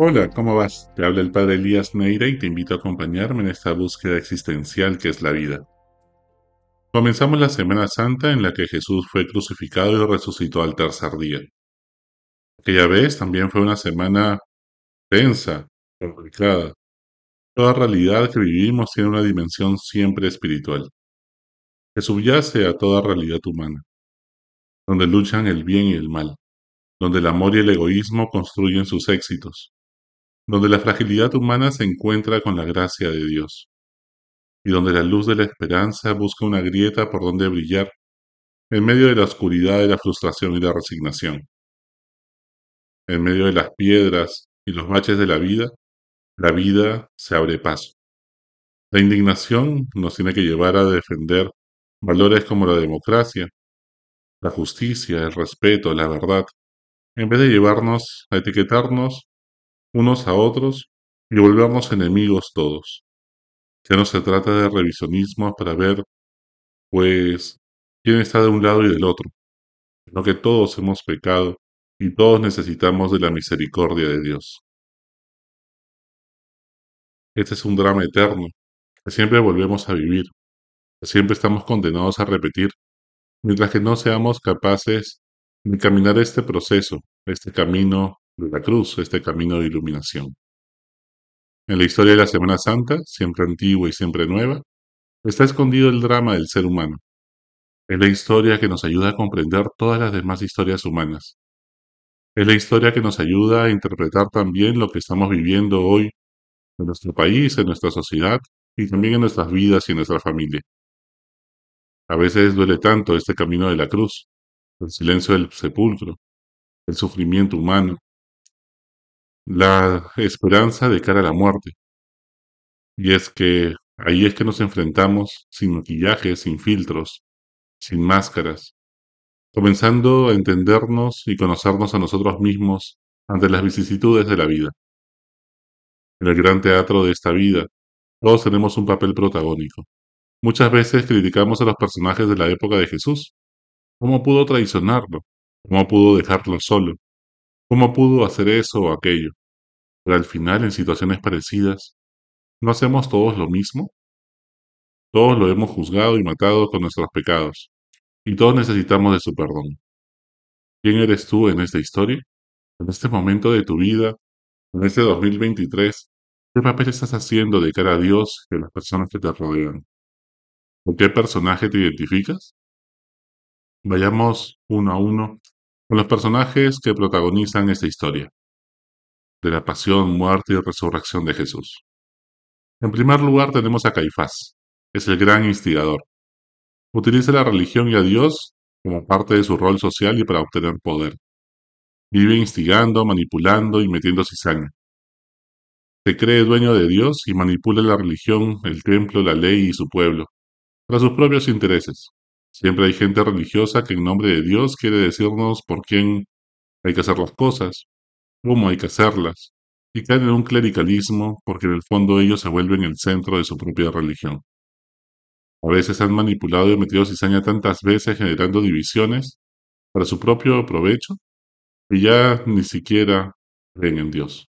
Hola, ¿cómo vas? Te habla el padre Elías Neira y te invito a acompañarme en esta búsqueda existencial que es la vida. Comenzamos la Semana Santa en la que Jesús fue crucificado y resucitó al tercer día. Aquella vez también fue una semana tensa, complicada. Toda realidad que vivimos tiene una dimensión siempre espiritual, que subyace a toda realidad humana, donde luchan el bien y el mal, donde el amor y el egoísmo construyen sus éxitos, donde la fragilidad humana se encuentra con la gracia de Dios, y donde la luz de la esperanza busca una grieta por donde brillar en medio de la oscuridad de la frustración y la resignación. En medio de las piedras y los baches de la vida, la vida se abre paso. La indignación nos tiene que llevar a defender valores como la democracia, la justicia, el respeto, la verdad, en vez de llevarnos a etiquetarnos unos a otros y volvernos enemigos todos. Ya no se trata de revisionismo para ver, pues, quién está de un lado y del otro, sino que todos hemos pecado y todos necesitamos de la misericordia de Dios. Este es un drama eterno que siempre volvemos a vivir, que siempre estamos condenados a repetir, mientras que no seamos capaces de caminar este proceso, este camino de la cruz, este camino de iluminación. En la historia de la Semana Santa, siempre antigua y siempre nueva, está escondido el drama del ser humano. Es la historia que nos ayuda a comprender todas las demás historias humanas. Es la historia que nos ayuda a interpretar también lo que estamos viviendo hoy en nuestro país, en nuestra sociedad y también en nuestras vidas y en nuestra familia. A veces duele tanto este camino de la cruz, el silencio del sepulcro, el sufrimiento humano, la esperanza de cara a la muerte. Y es que ahí es que nos enfrentamos sin maquillaje, sin filtros, sin máscaras, comenzando a entendernos y conocernos a nosotros mismos ante las vicisitudes de la vida. En el gran teatro de esta vida, todos tenemos un papel protagónico. Muchas veces criticamos a los personajes de la época de Jesús. ¿Cómo pudo traicionarlo? ¿Cómo pudo dejarlo solo? ¿Cómo pudo hacer eso o aquello? Pero al final, en situaciones parecidas, ¿no hacemos todos lo mismo? Todos lo hemos juzgado y matado con nuestros pecados, y todos necesitamos de su perdón. ¿Quién eres tú en esta historia? En este momento de tu vida, en este 2023, ¿qué papel estás haciendo de cara a Dios y a las personas que te rodean? ¿Con qué personaje te identificas? Vayamos uno a uno los personajes que protagonizan esta historia de la pasión, muerte y resurrección de Jesús. En primer lugar tenemos a Caifás, es el gran instigador. Utiliza la religión y a Dios como parte de su rol social y para obtener poder. Vive instigando, manipulando y metiendo cizaña. Se cree dueño de Dios y manipula la religión, el templo, la ley y su pueblo, para sus propios intereses. Siempre hay gente religiosa que en nombre de Dios quiere decirnos por quién hay que hacer las cosas, cómo hay que hacerlas, y caen en un clericalismo porque en el fondo ellos se vuelven el centro de su propia religión. A veces han manipulado y metido cizaña tantas veces generando divisiones para su propio provecho que ya ni siquiera creen en Dios.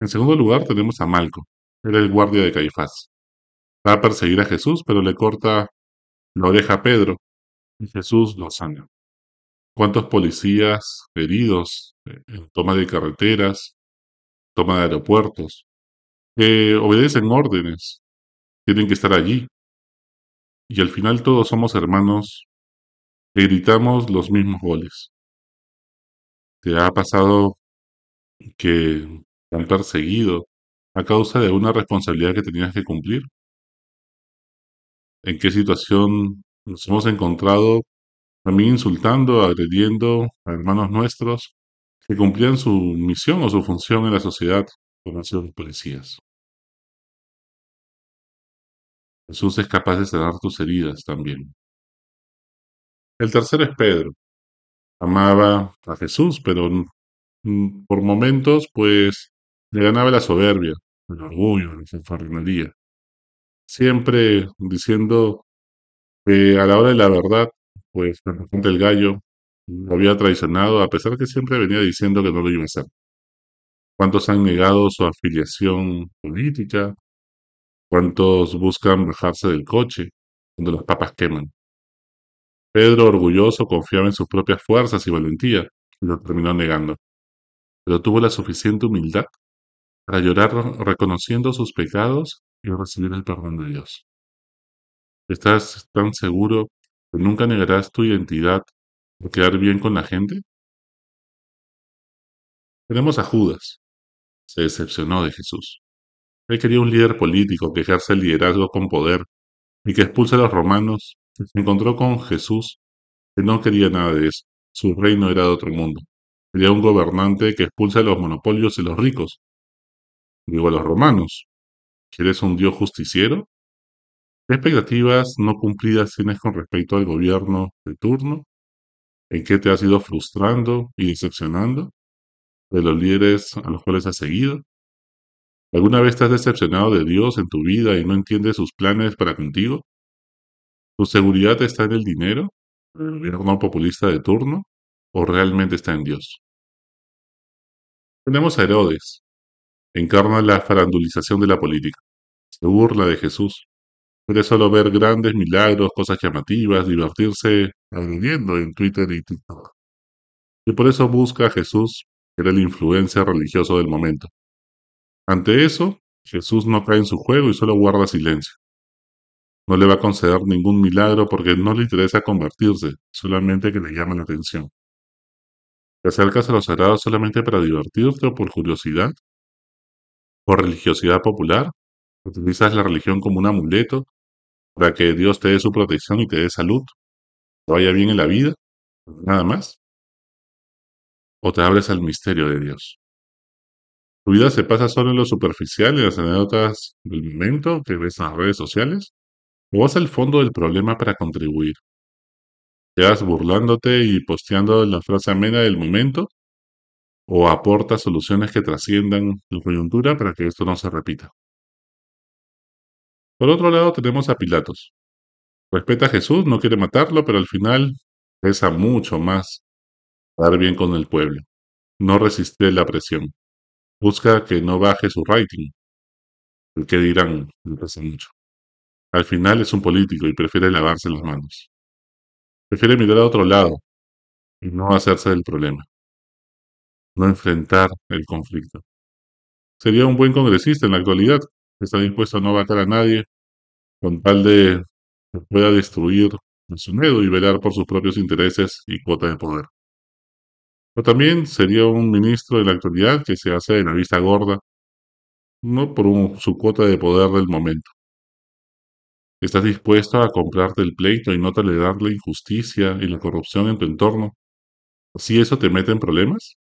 En segundo lugar tenemos a Malco, era el guardia de Caifás. Va a perseguir a Jesús, pero le corta la oreja a Pedro y Jesús lo sana cuántos policías heridos eh, en toma de carreteras, toma de aeropuertos, obedecen órdenes, tienen que estar allí. Y al final todos somos hermanos que gritamos los mismos goles. ¿Te ha pasado que te han perseguido a causa de una responsabilidad que tenías que cumplir? ¿En qué situación nos hemos encontrado también insultando, agrediendo a hermanos nuestros que cumplían su misión o su función en la sociedad como sido policías. Jesús es capaz de sanar tus heridas también. El tercero es Pedro. Amaba a Jesús, pero por momentos, pues, le ganaba la soberbia, el orgullo, la fanfarronería. Siempre diciendo que a la hora de la verdad pues el gallo lo había traicionado, a pesar que siempre venía diciendo que no lo iba a hacer. ¿Cuántos han negado su afiliación política? ¿Cuántos buscan bajarse del coche cuando las papas queman? Pedro, orgulloso, confiaba en sus propias fuerzas y valentía y lo terminó negando. Pero tuvo la suficiente humildad para llorar reconociendo sus pecados y recibir el perdón de Dios. ¿Estás tan seguro que nunca negarás tu identidad por quedar bien con la gente? Tenemos a Judas. Se decepcionó de Jesús. Él quería un líder político que ejerce el liderazgo con poder y que expulse a los romanos. Se encontró con Jesús, que no quería nada de eso. Su reino era de otro mundo. Quería un gobernante que expulse a los monopolios y los ricos. Digo a los romanos. ¿Quieres un Dios justiciero? ¿Qué expectativas no cumplidas tienes con respecto al gobierno de turno? ¿En qué te has ido frustrando y decepcionando de los líderes a los cuales has seguido? ¿Alguna vez te has decepcionado de Dios en tu vida y no entiendes sus planes para contigo? ¿Tu seguridad está en el dinero, el gobierno populista de turno, o realmente está en Dios? Tenemos a Herodes. Encarna la farandulización de la política. Se burla de Jesús. Quiere solo ver grandes milagros, cosas llamativas, divertirse agrediendo en Twitter y TikTok. Y por eso busca a Jesús, que era el influencia religioso del momento. Ante eso, Jesús no cae en su juego y solo guarda silencio. No le va a conceder ningún milagro porque no le interesa convertirse, solamente que le llama la atención. ¿Te acercas a los sagrados solamente para divertirte o por curiosidad? ¿Por religiosidad popular? ¿Utilizas la religión como un amuleto para que Dios te dé su protección y te dé salud? ¿Te vaya bien en la vida? ¿Nada más? ¿O te abres al misterio de Dios? ¿Tu vida se pasa solo en lo superficial, en las anécdotas del momento que ves en las redes sociales? ¿O vas al fondo del problema para contribuir? ¿Quedas burlándote y posteando la frase amena del momento? ¿O aportas soluciones que trasciendan la coyuntura para que esto no se repita? Por otro lado tenemos a Pilatos. Respeta a Jesús, no quiere matarlo, pero al final pesa mucho más dar bien con el pueblo. No resiste la presión. Busca que no baje su rating. El que dirán, le pesa mucho. Al final es un político y prefiere lavarse las manos. Prefiere mirar a otro lado y no hacerse del problema. No enfrentar el conflicto. Sería un buen congresista en la actualidad. Está dispuesto a no vacar a nadie con tal de que pueda destruir su miedo y velar por sus propios intereses y cuota de poder. Pero también sería un ministro de la actualidad que se hace de la vista gorda, no por su cuota de poder del momento. ¿Estás dispuesto a comprarte el pleito y no tolerar la injusticia y la corrupción en tu entorno? ¿Si eso te mete en problemas?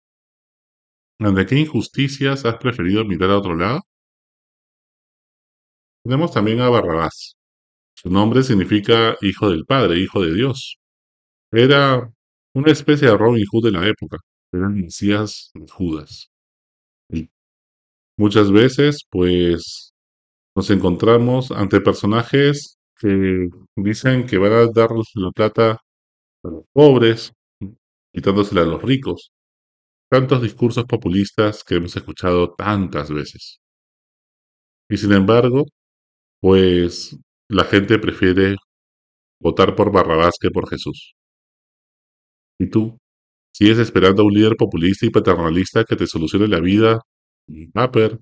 ¿De qué injusticias has preferido mirar a otro lado? Tenemos también a Barrabás. Su nombre significa hijo del Padre, hijo de Dios. Era una especie de Robin Hood de la época. Era el Mesías Judas. Y muchas veces, pues, nos encontramos ante personajes que dicen que van a dar la plata a los pobres, quitándosela a los ricos. Tantos discursos populistas que hemos escuchado tantas veces. Y sin embargo, pues la gente prefiere votar por Barrabás que por Jesús. ¿Y tú? ¿Sigues esperando a un líder populista y paternalista que te solucione la vida, un paper,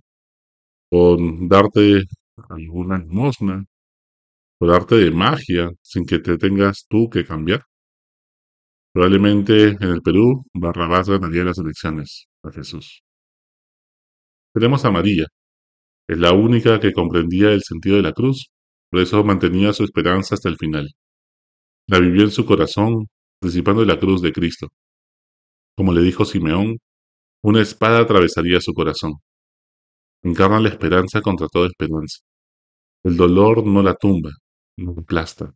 con darte alguna limosna, por arte de magia, sin que te tengas tú que cambiar? Probablemente en el Perú, Barrabás ganaría las elecciones a Jesús. Tenemos a María, es la única que comprendía el sentido de la cruz, por eso mantenía su esperanza hasta el final. La vivió en su corazón, participando de la cruz de Cristo. Como le dijo Simeón, una espada atravesaría su corazón. Encarna la esperanza contra toda esperanza. El dolor no la tumba, no la aplasta.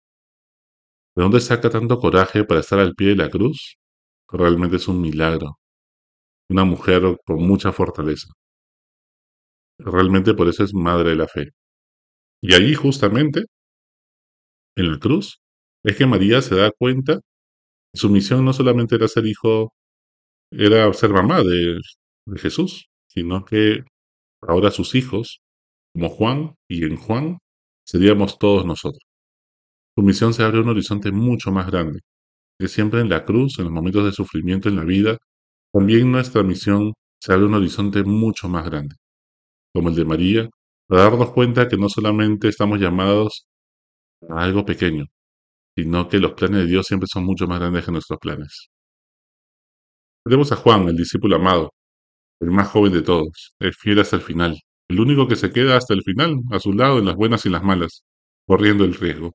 ¿De dónde saca tanto coraje para estar al pie de la cruz? Realmente es un milagro. Una mujer con mucha fortaleza. Realmente por eso es madre de la fe. Y allí justamente, en la cruz, es que María se da cuenta que su misión no solamente era ser hijo, era ser mamá de, de Jesús, sino que ahora sus hijos, como Juan y en Juan, seríamos todos nosotros. Su misión se abre un horizonte mucho más grande, que siempre en la cruz, en los momentos de sufrimiento en la vida, también nuestra misión se abre un horizonte mucho más grande, como el de María, para darnos cuenta que no solamente estamos llamados a algo pequeño, sino que los planes de Dios siempre son mucho más grandes que nuestros planes. Tenemos a Juan, el discípulo amado, el más joven de todos, es fiel hasta el final, el único que se queda hasta el final, a su lado en las buenas y las malas, corriendo el riesgo.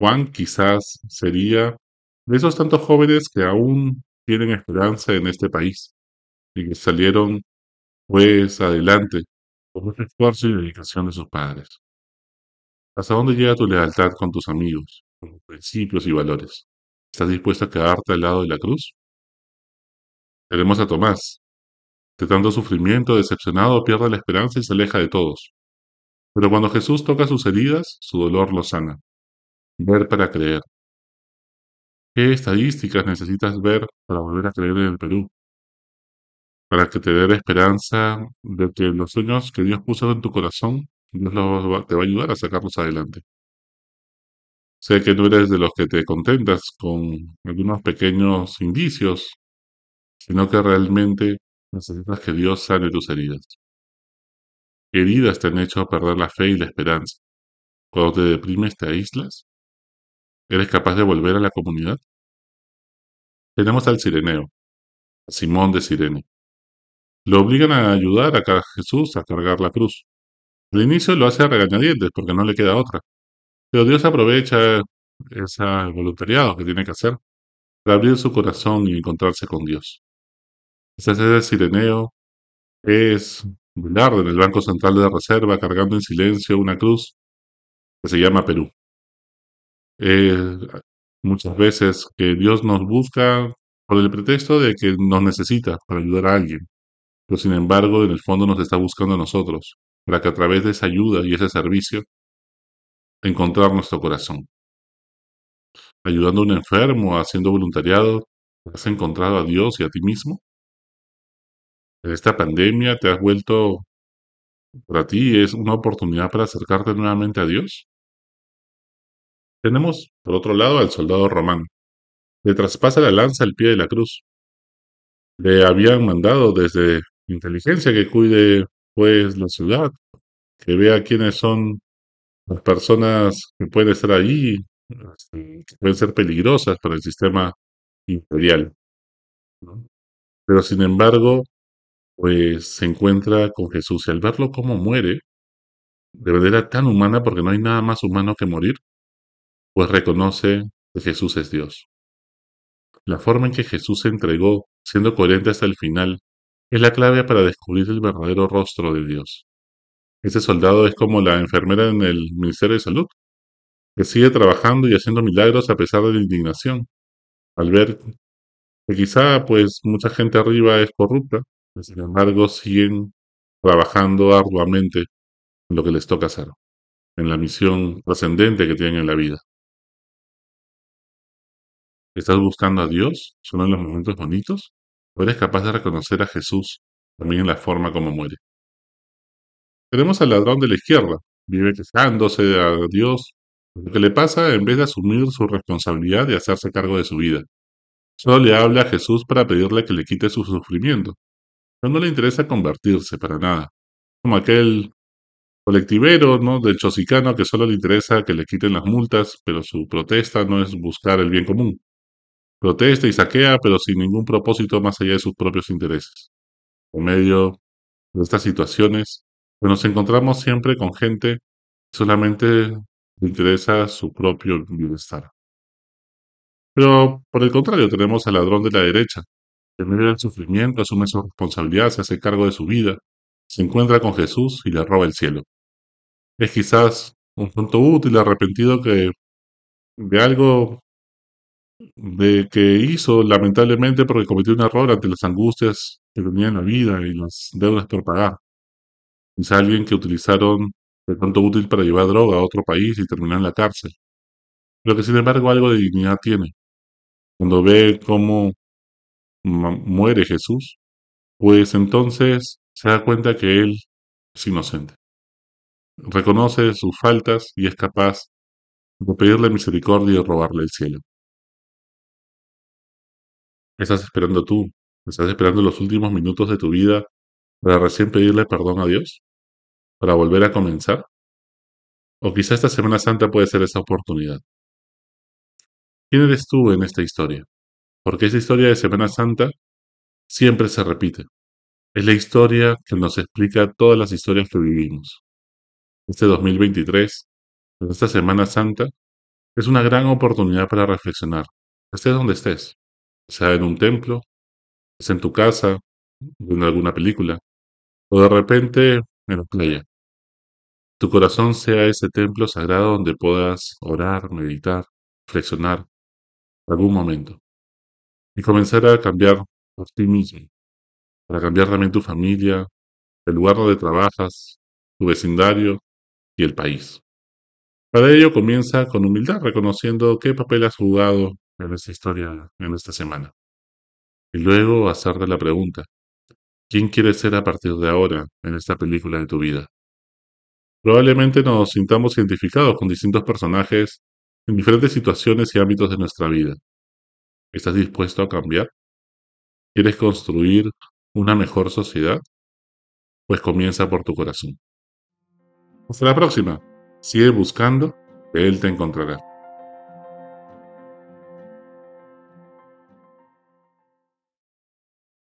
Juan quizás sería de esos tantos jóvenes que aún tienen esperanza en este país y que salieron pues adelante con mucho esfuerzo y dedicación de sus padres. ¿Hasta dónde llega tu lealtad con tus amigos, con tus principios y valores? ¿Estás dispuesto a quedarte al lado de la cruz? Tenemos a Tomás. De tanto sufrimiento, decepcionado, pierde la esperanza y se aleja de todos. Pero cuando Jesús toca sus heridas, su dolor lo sana. Ver para creer. ¿Qué estadísticas necesitas ver para volver a creer en el Perú? Para que te dé la esperanza de que los sueños que Dios puso en tu corazón, Dios te va a ayudar a sacarlos adelante. Sé que no eres de los que te contentas con algunos pequeños indicios, sino que realmente necesitas que Dios sane tus heridas. ¿Qué heridas te han hecho perder la fe y la esperanza? Cuando te deprimes, te aíslas. ¿Eres capaz de volver a la comunidad? Tenemos al Sireneo, a Simón de Sirene. Lo obligan a ayudar a Jesús a cargar la cruz. Al inicio lo hace a regañadientes porque no le queda otra. Pero Dios aprovecha ese voluntariado que tiene que hacer para abrir su corazón y encontrarse con Dios. Ese es el sireneo, es velar en el Banco Central de Reserva cargando en silencio una cruz que se llama Perú. Muchas veces que Dios nos busca por el pretexto de que nos necesita para ayudar a alguien, pero sin embargo en el fondo nos está buscando a nosotros, para que a través de esa ayuda y ese servicio encontrar nuestro corazón. Ayudando a un enfermo, haciendo voluntariado, ¿has encontrado a Dios y a ti mismo? En esta pandemia te has vuelto, para ti es una oportunidad para acercarte nuevamente a Dios. Tenemos, por otro lado, al soldado romano. Le traspasa la lanza al pie de la cruz. Le habían mandado desde inteligencia que cuide, pues, la ciudad, que vea quiénes son las personas que pueden estar este, que pueden ser peligrosas para el sistema imperial. Pero sin embargo, pues se encuentra con Jesús y al verlo cómo muere, de manera tan humana, porque no hay nada más humano que morir, pues reconoce que Jesús es Dios. La forma en que Jesús se entregó, siendo coherente hasta el final, es la clave para descubrir el verdadero rostro de Dios. Ese soldado es como la enfermera en el Ministerio de Salud, que sigue trabajando y haciendo milagros a pesar de la indignación, al ver que quizá pues mucha gente arriba es corrupta, sin embargo siguen trabajando arduamente en lo que les toca hacer, en la misión trascendente que tienen en la vida. ¿Estás buscando a Dios solo en los momentos bonitos? ¿O eres capaz de reconocer a Jesús también en la forma como muere? Tenemos al ladrón de la izquierda, vive quejándose a Dios. Lo que le pasa en vez de asumir su responsabilidad y hacerse cargo de su vida. Solo le habla a Jesús para pedirle que le quite su sufrimiento. Pero no le interesa convertirse para nada. Como aquel colectivero, ¿no? Del chosicano que solo le interesa que le quiten las multas, pero su protesta no es buscar el bien común. Protesta y saquea, pero sin ningún propósito más allá de sus propios intereses. En medio de estas situaciones, pues nos encontramos siempre con gente que solamente le interesa su propio bienestar. Pero por el contrario, tenemos al ladrón de la derecha, que en medio del sufrimiento asume su responsabilidad, se hace cargo de su vida, se encuentra con Jesús y le roba el cielo. Es quizás un punto útil, arrepentido que de algo de que hizo lamentablemente porque cometió un error ante las angustias que tenía en la vida y las deudas por pagar. Es alguien que utilizaron de tanto útil para llevar droga a otro país y terminar en la cárcel. Pero que sin embargo algo de dignidad tiene. Cuando ve cómo muere Jesús, pues entonces se da cuenta que él es inocente. Reconoce sus faltas y es capaz de pedirle misericordia y robarle el cielo. ¿Qué estás esperando tú? ¿Estás esperando los últimos minutos de tu vida para recién pedirle perdón a Dios? ¿Para volver a comenzar? O quizá esta Semana Santa puede ser esa oportunidad. ¿Quién eres tú en esta historia? Porque esa historia de Semana Santa siempre se repite. Es la historia que nos explica todas las historias que vivimos. Este 2023, en esta Semana Santa, es una gran oportunidad para reflexionar, estés donde estés, sea en un templo, sea en tu casa, en alguna película, o de repente en la playa. Tu corazón sea ese templo sagrado donde puedas orar, meditar, reflexionar algún momento y comenzar a cambiar por ti mismo, para cambiar también tu familia, el lugar donde trabajas, tu vecindario y el país. Para ello comienza con humildad, reconociendo qué papel has jugado en esta historia, en esta semana. Y luego hacerte la pregunta, ¿quién quieres ser a partir de ahora en esta película de tu vida? Probablemente nos sintamos identificados con distintos personajes en diferentes situaciones y ámbitos de nuestra vida. ¿Estás dispuesto a cambiar? ¿Quieres construir una mejor sociedad? Pues comienza por tu corazón. Hasta la próxima. Sigue buscando, Él te encontrará.